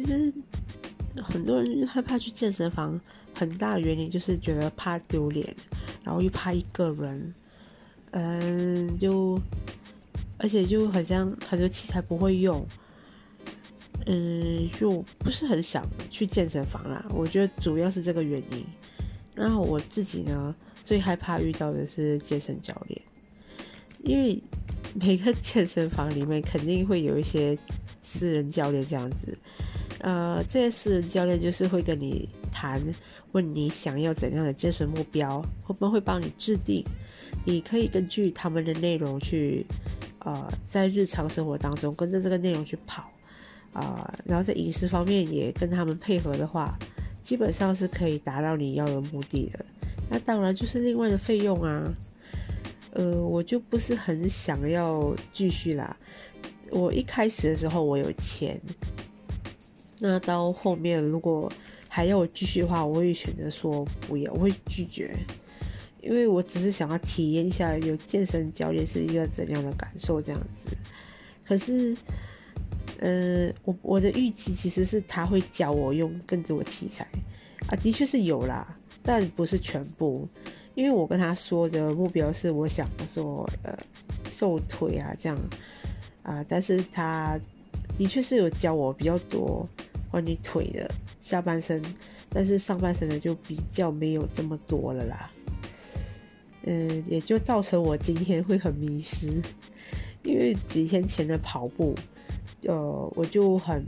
其实很多人害怕去健身房，很大的原因就是觉得怕丢脸，然后又怕一个人，嗯，就而且就好像很多器材不会用，嗯，就不是很想去健身房啦。我觉得主要是这个原因。然后我自己呢，最害怕遇到的是健身教练，因为每个健身房里面肯定会有一些私人教练这样子。呃，这些私人教练就是会跟你谈，问你想要怎样的健身目标，会不会帮你制定，你可以根据他们的内容去，呃，在日常生活当中跟着这个内容去跑，啊，然后在饮食方面也跟他们配合的话，基本上是可以达到你要的目的的。那当然就是另外的费用啊，呃，我就不是很想要继续啦。我一开始的时候我有钱。那到后面，如果还要我继续的话，我会选择说不要，我会拒绝，因为我只是想要体验一下有健身教练是一个怎样的感受这样子。可是，呃，我我的预期其实是他会教我用更多器材啊，的确是有啦，但不是全部，因为我跟他说的目标是我想说呃瘦腿啊这样啊，但是他的确是有教我比较多。关于腿的下半身，但是上半身的就比较没有这么多了啦。嗯，也就造成我今天会很迷失，因为几天前的跑步，呃，我就很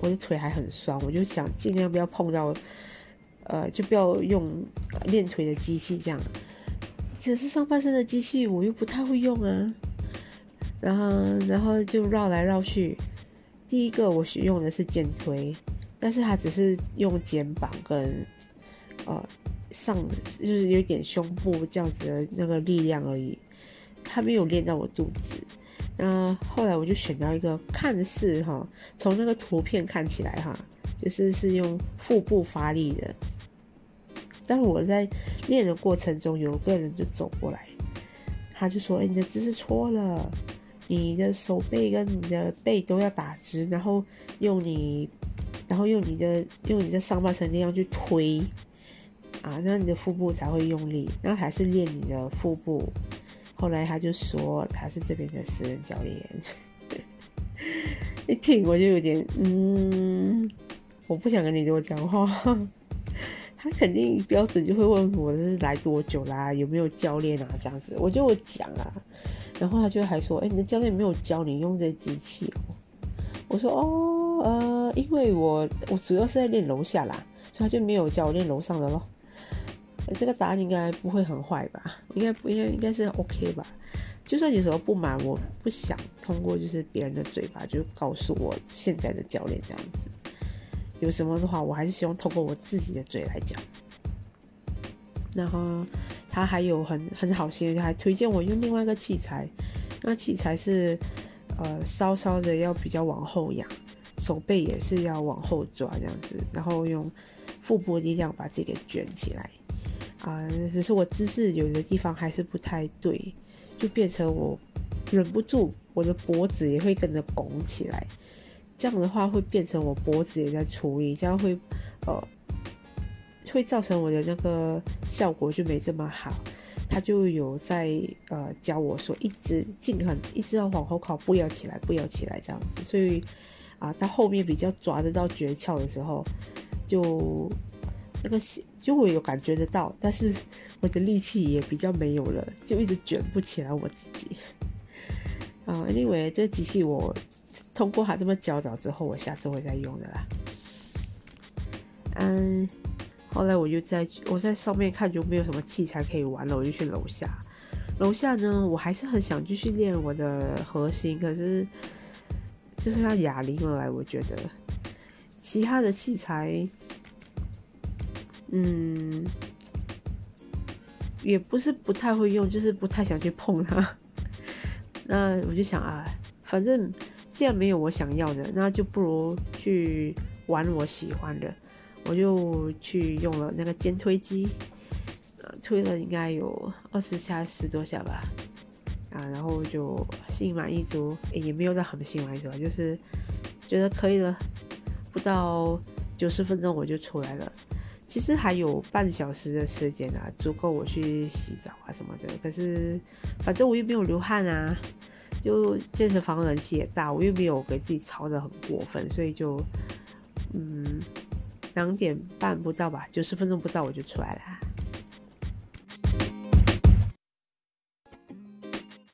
我的腿还很酸，我就想尽量不要碰到，呃，就不要用练腿的机器这样。可是上半身的机器我又不太会用啊，然后然后就绕来绕去。第一个我使用的是肩推，但是它只是用肩膀跟呃上就是有点胸部这样子的那个力量而已，它没有练到我肚子。那后来我就选到一个看似哈，从那个图片看起来哈，就是是用腹部发力的，但我在练的过程中，有个人就走过来，他就说：“哎，你的姿势错了。”你的手背跟你的背都要打直，然后用你，然后用你的用你的上半身力量去推，啊，那你的腹部才会用力，然后还是练你的腹部。后来他就说他是这边的私人教练，一听我就有点嗯，我不想跟你多讲话。他肯定标准就会问我是来多久啦，有没有教练啊这样子，我就讲啊。然后他就还说：“哎，你的教练没有教你用这机器哦。”我说：“哦，呃，因为我我主要是在练楼下啦，所以他就没有教我练楼上的咯。这个答案应该不会很坏吧？应该不应该应该是 OK 吧？就算有什么不满，我不想通过就是别人的嘴巴就告诉我现在的教练这样子。有什么的话，我还是希望通过我自己的嘴来讲。然后。”他还有很很好心，还推荐我用另外一个器材，那器材是，呃，稍稍的要比较往后仰，手背也是要往后抓这样子，然后用腹部力量把自己给卷起来，啊，只是我姿势有的地方还是不太对，就变成我忍不住我的脖子也会跟着拱起来，这样的话会变成我脖子也在处理，这样会，呃。会造成我的那个效果就没这么好，他就有在呃教我说，一直尽很一直要往后靠，不要起来，不要起来这样子。所以啊，到后面比较抓得到诀窍的时候，就那个就会有感觉得到，但是我的力气也比较没有了，就一直卷不起来我自己。啊因为这机器我通过他这么教导之后，我下次会再用的啦。嗯。后来我就在我在上面看就没有什么器材可以玩了，我就去楼下。楼下呢，我还是很想继续练我的核心，可是就是要哑铃而来。我觉得其他的器材，嗯，也不是不太会用，就是不太想去碰它。那我就想啊，反正既然没有我想要的，那就不如去玩我喜欢的。我就去用了那个肩推机，呃，推了应该有二十下十多下吧，啊，然后就心满意足，也没有到很心满意足，就是觉得可以了，不到九十分钟我就出来了。其实还有半小时的时间啊，足够我去洗澡啊什么的。可是反正我又没有流汗啊，就健身房人气也大，我又没有给自己操得很过分，所以就嗯两点半不到吧，九十分钟不到我就出来了。